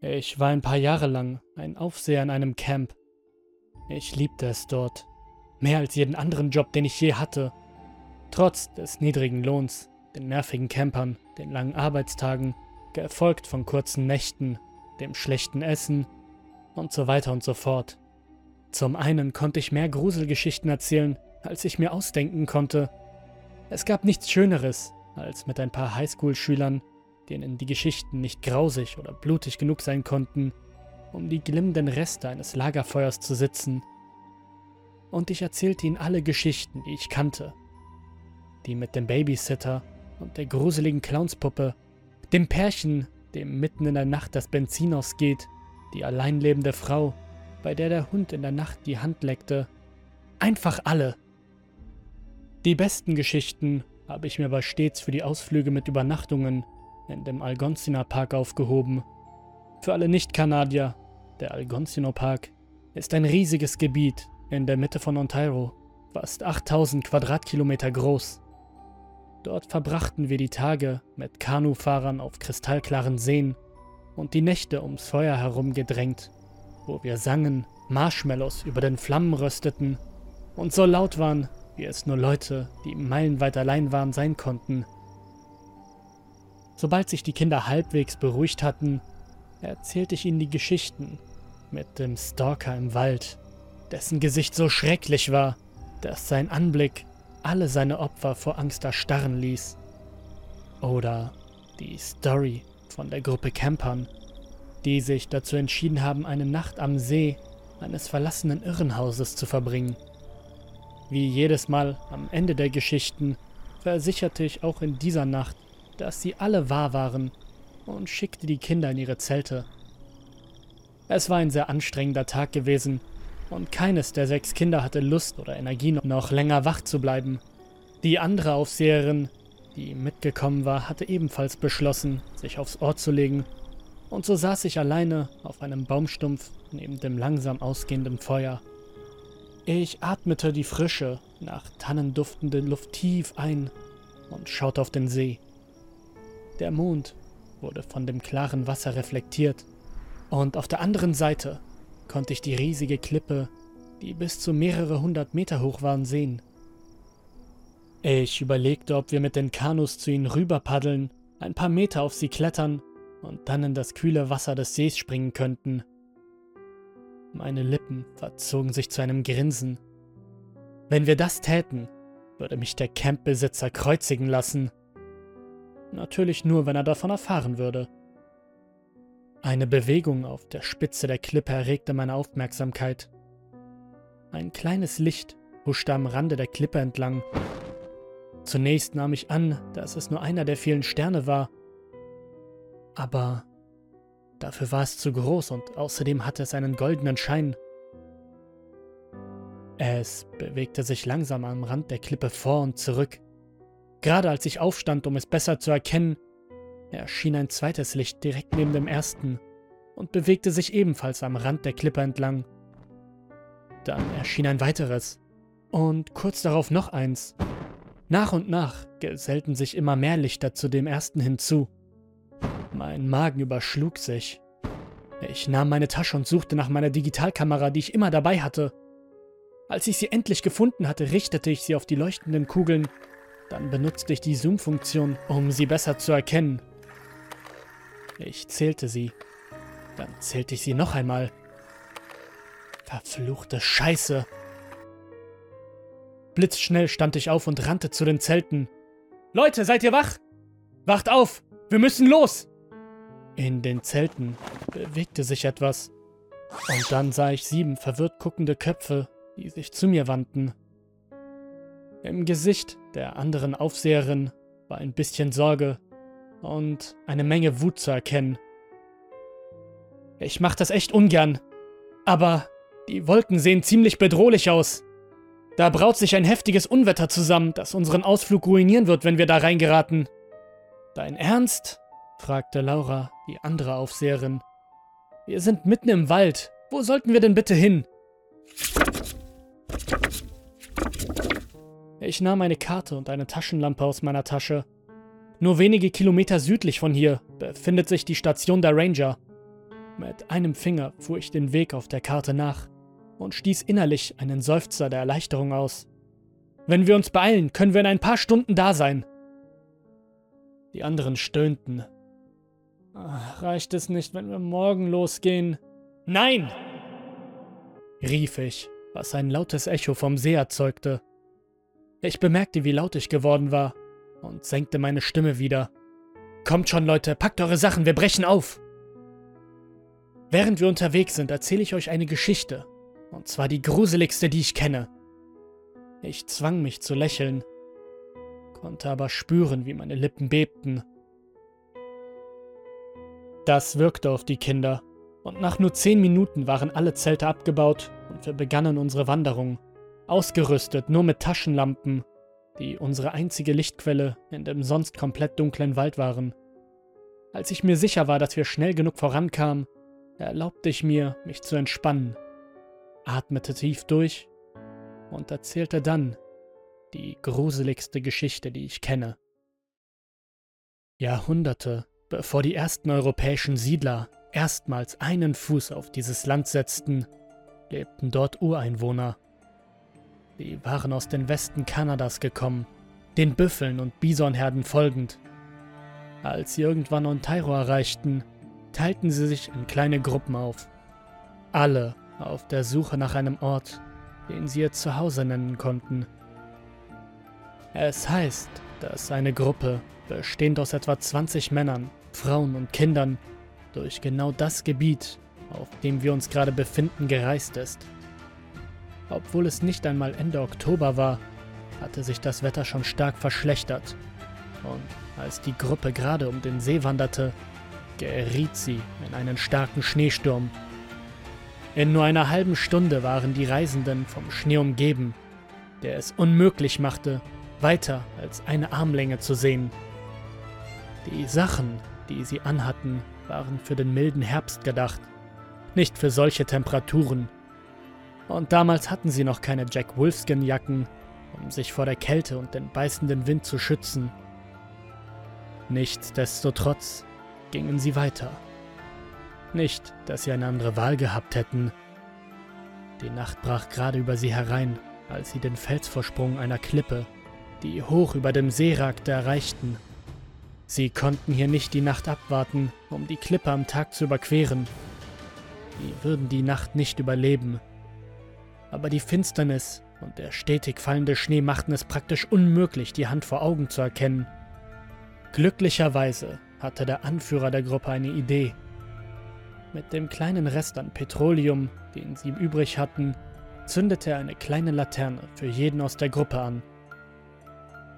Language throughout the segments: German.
Ich war ein paar Jahre lang ein Aufseher in einem Camp. Ich liebte es dort. Mehr als jeden anderen Job, den ich je hatte. Trotz des niedrigen Lohns, den nervigen Campern, den langen Arbeitstagen, gefolgt von kurzen Nächten, dem schlechten Essen und so weiter und so fort. Zum einen konnte ich mehr Gruselgeschichten erzählen, als ich mir ausdenken konnte. Es gab nichts Schöneres, als mit ein paar Highschool-Schülern, denen die Geschichten nicht grausig oder blutig genug sein konnten, um die glimmenden Reste eines Lagerfeuers zu sitzen. Und ich erzählte ihnen alle Geschichten, die ich kannte. Die mit dem Babysitter und der gruseligen Clownspuppe, dem Pärchen, dem mitten in der Nacht das Benzin ausgeht, die alleinlebende Frau, bei der der Hund in der Nacht die Hand leckte. Einfach alle. Die besten Geschichten habe ich mir aber stets für die Ausflüge mit Übernachtungen in dem Algonquina Park aufgehoben. Für alle Nicht-Kanadier, der Algonquino Park ist ein riesiges Gebiet in der Mitte von Ontario, fast 8000 Quadratkilometer groß. Dort verbrachten wir die Tage mit Kanufahrern auf kristallklaren Seen und die Nächte ums Feuer herum gedrängt, wo wir sangen, Marshmallows über den Flammen rösteten und so laut waren, wie es nur Leute, die meilenweit allein waren, sein konnten. Sobald sich die Kinder halbwegs beruhigt hatten, erzählte ich ihnen die Geschichten mit dem Stalker im Wald, dessen Gesicht so schrecklich war, dass sein Anblick alle seine Opfer vor Angst erstarren ließ. Oder die Story von der Gruppe Campern, die sich dazu entschieden haben, eine Nacht am See eines verlassenen Irrenhauses zu verbringen. Wie jedes Mal am Ende der Geschichten versicherte ich auch in dieser Nacht, dass sie alle wahr waren und schickte die Kinder in ihre Zelte. Es war ein sehr anstrengender Tag gewesen und keines der sechs Kinder hatte Lust oder Energie, noch länger wach zu bleiben. Die andere Aufseherin, die mitgekommen war, hatte ebenfalls beschlossen, sich aufs Ohr zu legen, und so saß ich alleine auf einem Baumstumpf neben dem langsam ausgehenden Feuer. Ich atmete die frische, nach Tannen duftende Luft tief ein und schaute auf den See. Der Mond wurde von dem klaren Wasser reflektiert, und auf der anderen Seite konnte ich die riesige Klippe, die bis zu mehrere hundert Meter hoch waren, sehen. Ich überlegte, ob wir mit den Kanus zu ihnen rüber paddeln, ein paar Meter auf sie klettern und dann in das kühle Wasser des Sees springen könnten. Meine Lippen verzogen sich zu einem Grinsen. Wenn wir das täten, würde mich der Campbesitzer kreuzigen lassen. Natürlich nur, wenn er davon erfahren würde. Eine Bewegung auf der Spitze der Klippe erregte meine Aufmerksamkeit. Ein kleines Licht huschte am Rande der Klippe entlang. Zunächst nahm ich an, dass es nur einer der vielen Sterne war. Aber dafür war es zu groß und außerdem hatte es einen goldenen Schein. Es bewegte sich langsam am Rand der Klippe vor und zurück. Gerade als ich aufstand, um es besser zu erkennen, erschien ein zweites Licht direkt neben dem ersten und bewegte sich ebenfalls am Rand der Klippe entlang. Dann erschien ein weiteres und kurz darauf noch eins. Nach und nach gesellten sich immer mehr Lichter zu dem ersten hinzu. Mein Magen überschlug sich. Ich nahm meine Tasche und suchte nach meiner Digitalkamera, die ich immer dabei hatte. Als ich sie endlich gefunden hatte, richtete ich sie auf die leuchtenden Kugeln. Dann benutzte ich die Zoom-Funktion, um sie besser zu erkennen. Ich zählte sie. Dann zählte ich sie noch einmal. Verfluchte Scheiße. Blitzschnell stand ich auf und rannte zu den Zelten. Leute, seid ihr wach? Wacht auf! Wir müssen los! In den Zelten bewegte sich etwas. Und dann sah ich sieben verwirrt guckende Köpfe, die sich zu mir wandten. Im Gesicht der anderen Aufseherin war ein bisschen Sorge und eine Menge Wut zu erkennen. Ich mach das echt ungern, aber die Wolken sehen ziemlich bedrohlich aus. Da braut sich ein heftiges Unwetter zusammen, das unseren Ausflug ruinieren wird, wenn wir da reingeraten. Dein Ernst? fragte Laura, die andere Aufseherin. Wir sind mitten im Wald. Wo sollten wir denn bitte hin? Ich nahm eine Karte und eine Taschenlampe aus meiner Tasche nur wenige Kilometer südlich von hier befindet sich die Station der Ranger. Mit einem Finger fuhr ich den Weg auf der Karte nach und stieß innerlich einen Seufzer der Erleichterung aus. Wenn wir uns beeilen, können wir in ein paar Stunden da sein. Die anderen stöhnten. Ach, reicht es nicht, wenn wir morgen losgehen? Nein! rief ich, was ein lautes Echo vom See erzeugte. Ich bemerkte, wie laut ich geworden war und senkte meine Stimme wieder. Kommt schon, Leute, packt eure Sachen, wir brechen auf! Während wir unterwegs sind, erzähle ich euch eine Geschichte. Und zwar die gruseligste, die ich kenne. Ich zwang mich zu lächeln, konnte aber spüren, wie meine Lippen bebten. Das wirkte auf die Kinder, und nach nur zehn Minuten waren alle Zelte abgebaut und wir begannen unsere Wanderung, ausgerüstet nur mit Taschenlampen, die unsere einzige Lichtquelle in dem sonst komplett dunklen Wald waren. Als ich mir sicher war, dass wir schnell genug vorankamen, erlaubte ich mir, mich zu entspannen, atmete tief durch und erzählte dann die gruseligste Geschichte, die ich kenne. Jahrhunderte bevor die ersten europäischen Siedler erstmals einen Fuß auf dieses Land setzten, lebten dort Ureinwohner. Sie waren aus den Westen Kanadas gekommen, den Büffeln und Bisonherden folgend. Als sie irgendwann Ontario erreichten, teilten sie sich in kleine Gruppen auf. Alle auf der Suche nach einem Ort, den sie ihr Zuhause nennen konnten. Es heißt, dass eine Gruppe, bestehend aus etwa 20 Männern, Frauen und Kindern, durch genau das Gebiet, auf dem wir uns gerade befinden, gereist ist. Obwohl es nicht einmal Ende Oktober war, hatte sich das Wetter schon stark verschlechtert. Und als die Gruppe gerade um den See wanderte, geriet sie in einen starken Schneesturm. In nur einer halben Stunde waren die Reisenden vom Schnee umgeben, der es unmöglich machte, weiter als eine Armlänge zu sehen. Die Sachen, die sie anhatten, waren für den milden Herbst gedacht, nicht für solche Temperaturen. Und damals hatten sie noch keine Jack Wolfskin-Jacken, um sich vor der Kälte und den beißenden Wind zu schützen. Nichtsdestotrotz gingen sie weiter. Nicht, dass sie eine andere Wahl gehabt hätten. Die Nacht brach gerade über sie herein, als sie den Felsvorsprung einer Klippe, die hoch über dem See ragte, erreichten. Sie konnten hier nicht die Nacht abwarten, um die Klippe am Tag zu überqueren. Sie würden die Nacht nicht überleben. Aber die Finsternis und der stetig fallende Schnee machten es praktisch unmöglich, die Hand vor Augen zu erkennen. Glücklicherweise hatte der Anführer der Gruppe eine Idee. Mit dem kleinen Rest an Petroleum, den sie übrig hatten, zündete er eine kleine Laterne für jeden aus der Gruppe an.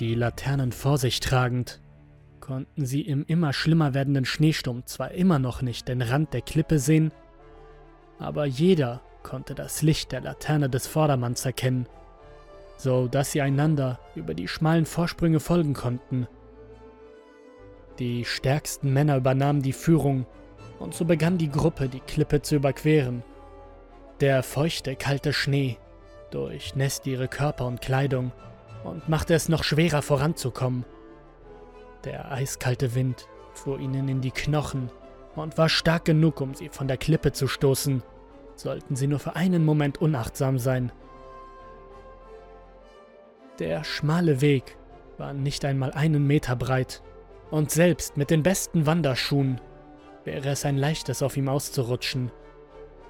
Die Laternen vor sich tragend, konnten sie im immer schlimmer werdenden Schneesturm zwar immer noch nicht den Rand der Klippe sehen, aber jeder konnte das Licht der Laterne des Vordermanns erkennen, so dass sie einander über die schmalen Vorsprünge folgen konnten. Die stärksten Männer übernahmen die Führung und so begann die Gruppe, die Klippe zu überqueren. Der feuchte, kalte Schnee durchnässte ihre Körper und Kleidung und machte es noch schwerer voranzukommen. Der eiskalte Wind fuhr ihnen in die Knochen und war stark genug, um sie von der Klippe zu stoßen, sollten sie nur für einen Moment unachtsam sein. Der schmale Weg war nicht einmal einen Meter breit, und selbst mit den besten Wanderschuhen wäre es ein leichtes, auf ihm auszurutschen.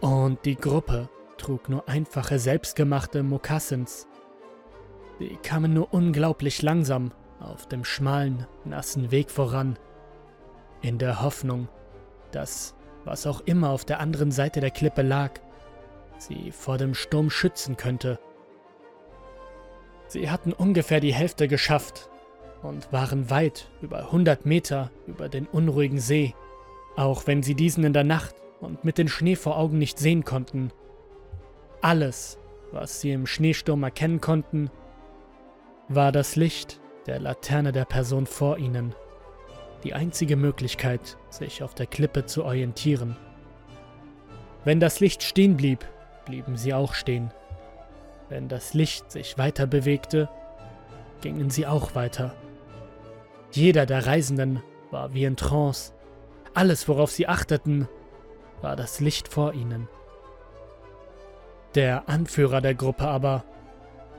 Und die Gruppe trug nur einfache, selbstgemachte Mokassins. Sie kamen nur unglaublich langsam auf dem schmalen, nassen Weg voran, in der Hoffnung, dass, was auch immer auf der anderen Seite der Klippe lag, sie vor dem Sturm schützen könnte. Sie hatten ungefähr die Hälfte geschafft und waren weit über 100 Meter über den unruhigen See, auch wenn sie diesen in der Nacht und mit dem Schnee vor Augen nicht sehen konnten. Alles, was sie im Schneesturm erkennen konnten, war das Licht der Laterne der Person vor ihnen. Die einzige Möglichkeit, sich auf der Klippe zu orientieren. Wenn das Licht stehen blieb, blieben sie auch stehen. Wenn das Licht sich weiter bewegte, gingen sie auch weiter. Jeder der Reisenden war wie in Trance. Alles, worauf sie achteten, war das Licht vor ihnen. Der Anführer der Gruppe aber,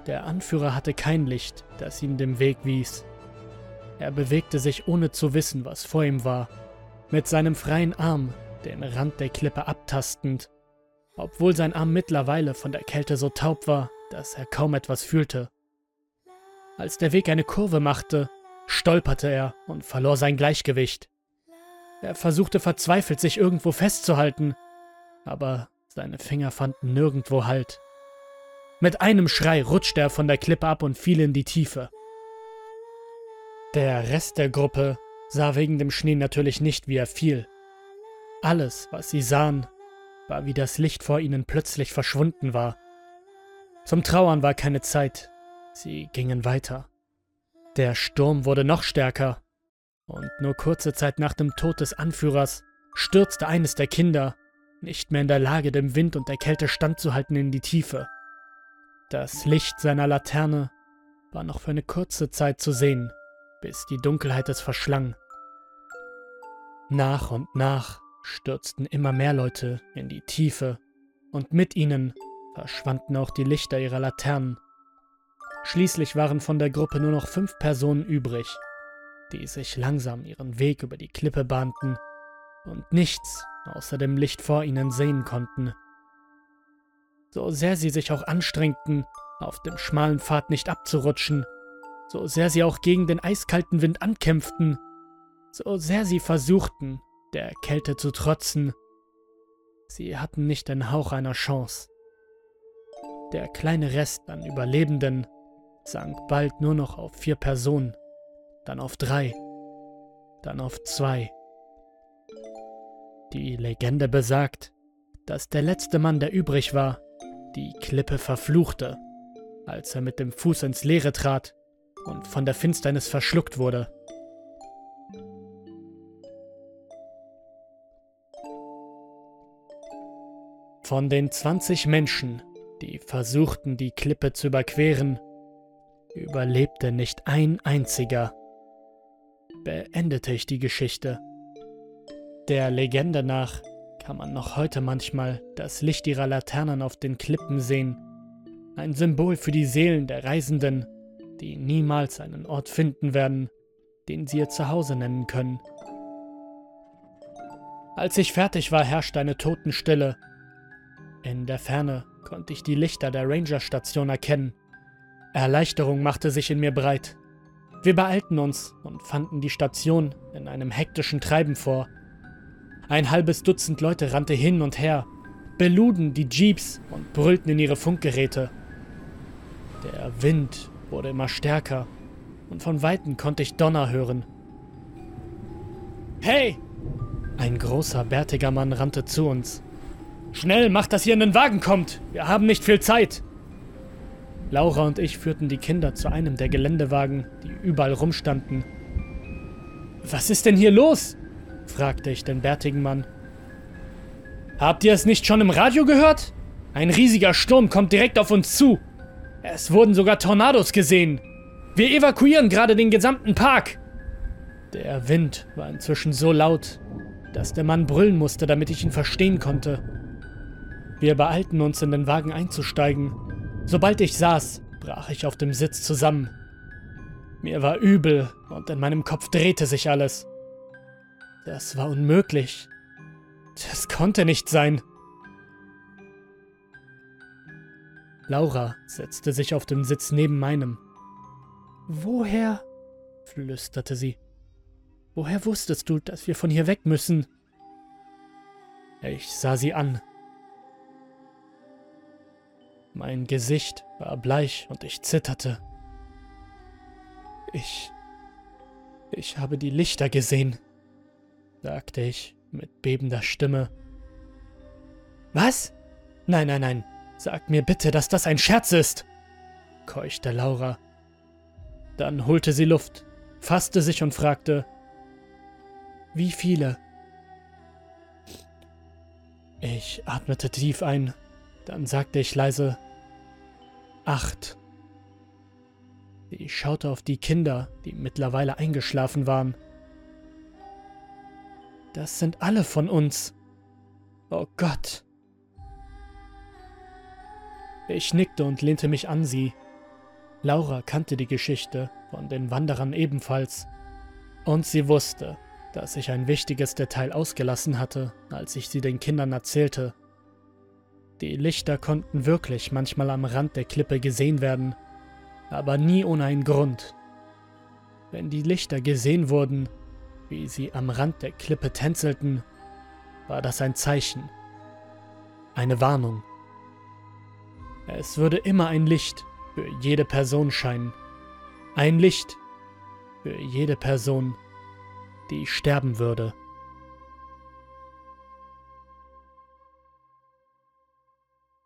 der Anführer hatte kein Licht, das ihm den Weg wies. Er bewegte sich ohne zu wissen, was vor ihm war, mit seinem freien Arm den Rand der Klippe abtastend, obwohl sein Arm mittlerweile von der Kälte so taub war, dass er kaum etwas fühlte. Als der Weg eine Kurve machte, stolperte er und verlor sein Gleichgewicht. Er versuchte verzweifelt, sich irgendwo festzuhalten, aber seine Finger fanden nirgendwo Halt. Mit einem Schrei rutschte er von der Klippe ab und fiel in die Tiefe. Der Rest der Gruppe sah wegen dem Schnee natürlich nicht, wie er fiel. Alles, was sie sahen, war, wie das Licht vor ihnen plötzlich verschwunden war. Zum Trauern war keine Zeit. Sie gingen weiter. Der Sturm wurde noch stärker, und nur kurze Zeit nach dem Tod des Anführers stürzte eines der Kinder, nicht mehr in der Lage, dem Wind und der Kälte standzuhalten, in die Tiefe. Das Licht seiner Laterne war noch für eine kurze Zeit zu sehen, bis die Dunkelheit es verschlang. Nach und nach stürzten immer mehr Leute in die Tiefe, und mit ihnen verschwanden auch die Lichter ihrer Laternen. Schließlich waren von der Gruppe nur noch fünf Personen übrig, die sich langsam ihren Weg über die Klippe bahnten und nichts außer dem Licht vor ihnen sehen konnten. So sehr sie sich auch anstrengten, auf dem schmalen Pfad nicht abzurutschen, so sehr sie auch gegen den eiskalten Wind ankämpften, so sehr sie versuchten, der Kälte zu trotzen, sie hatten nicht den Hauch einer Chance. Der kleine Rest an Überlebenden sank bald nur noch auf vier Personen, dann auf drei, dann auf zwei. Die Legende besagt, dass der letzte Mann, der übrig war, die Klippe verfluchte, als er mit dem Fuß ins Leere trat und von der Finsternis verschluckt wurde. Von den 20 Menschen, die versuchten, die Klippe zu überqueren, überlebte nicht ein einziger. Beendete ich die Geschichte. Der Legende nach kann man noch heute manchmal das Licht ihrer Laternen auf den Klippen sehen. Ein Symbol für die Seelen der Reisenden, die niemals einen Ort finden werden, den sie ihr Zuhause nennen können. Als ich fertig war, herrschte eine Totenstille. In der Ferne konnte ich die Lichter der Rangerstation erkennen. Erleichterung machte sich in mir breit. Wir beeilten uns und fanden die Station in einem hektischen Treiben vor. Ein halbes Dutzend Leute rannte hin und her, beluden die Jeeps und brüllten in ihre Funkgeräte. Der Wind wurde immer stärker und von weitem konnte ich Donner hören. Hey! Ein großer, bärtiger Mann rannte zu uns. Schnell, macht, dass ihr in den Wagen kommt! Wir haben nicht viel Zeit! Laura und ich führten die Kinder zu einem der Geländewagen, die überall rumstanden. Was ist denn hier los? fragte ich den bärtigen Mann. Habt ihr es nicht schon im Radio gehört? Ein riesiger Sturm kommt direkt auf uns zu. Es wurden sogar Tornados gesehen. Wir evakuieren gerade den gesamten Park. Der Wind war inzwischen so laut, dass der Mann brüllen musste, damit ich ihn verstehen konnte. Wir beeilten uns, in den Wagen einzusteigen. Sobald ich saß, brach ich auf dem Sitz zusammen. Mir war übel und in meinem Kopf drehte sich alles. Das war unmöglich. Das konnte nicht sein. Laura setzte sich auf den Sitz neben meinem. Woher? flüsterte sie. Woher wusstest du, dass wir von hier weg müssen? Ich sah sie an. Mein Gesicht war bleich und ich zitterte. Ich. Ich habe die Lichter gesehen sagte ich mit bebender Stimme. Was? Nein, nein, nein. Sag mir bitte, dass das ein Scherz ist, keuchte Laura. Dann holte sie Luft, fasste sich und fragte, wie viele? Ich atmete tief ein, dann sagte ich leise, acht. Sie schaute auf die Kinder, die mittlerweile eingeschlafen waren. Das sind alle von uns. Oh Gott. Ich nickte und lehnte mich an sie. Laura kannte die Geschichte, von den Wanderern ebenfalls. Und sie wusste, dass ich ein wichtiges Detail ausgelassen hatte, als ich sie den Kindern erzählte. Die Lichter konnten wirklich manchmal am Rand der Klippe gesehen werden, aber nie ohne einen Grund. Wenn die Lichter gesehen wurden, wie sie am Rand der Klippe tänzelten, war das ein Zeichen, eine Warnung. Es würde immer ein Licht für jede Person scheinen. Ein Licht für jede Person, die sterben würde.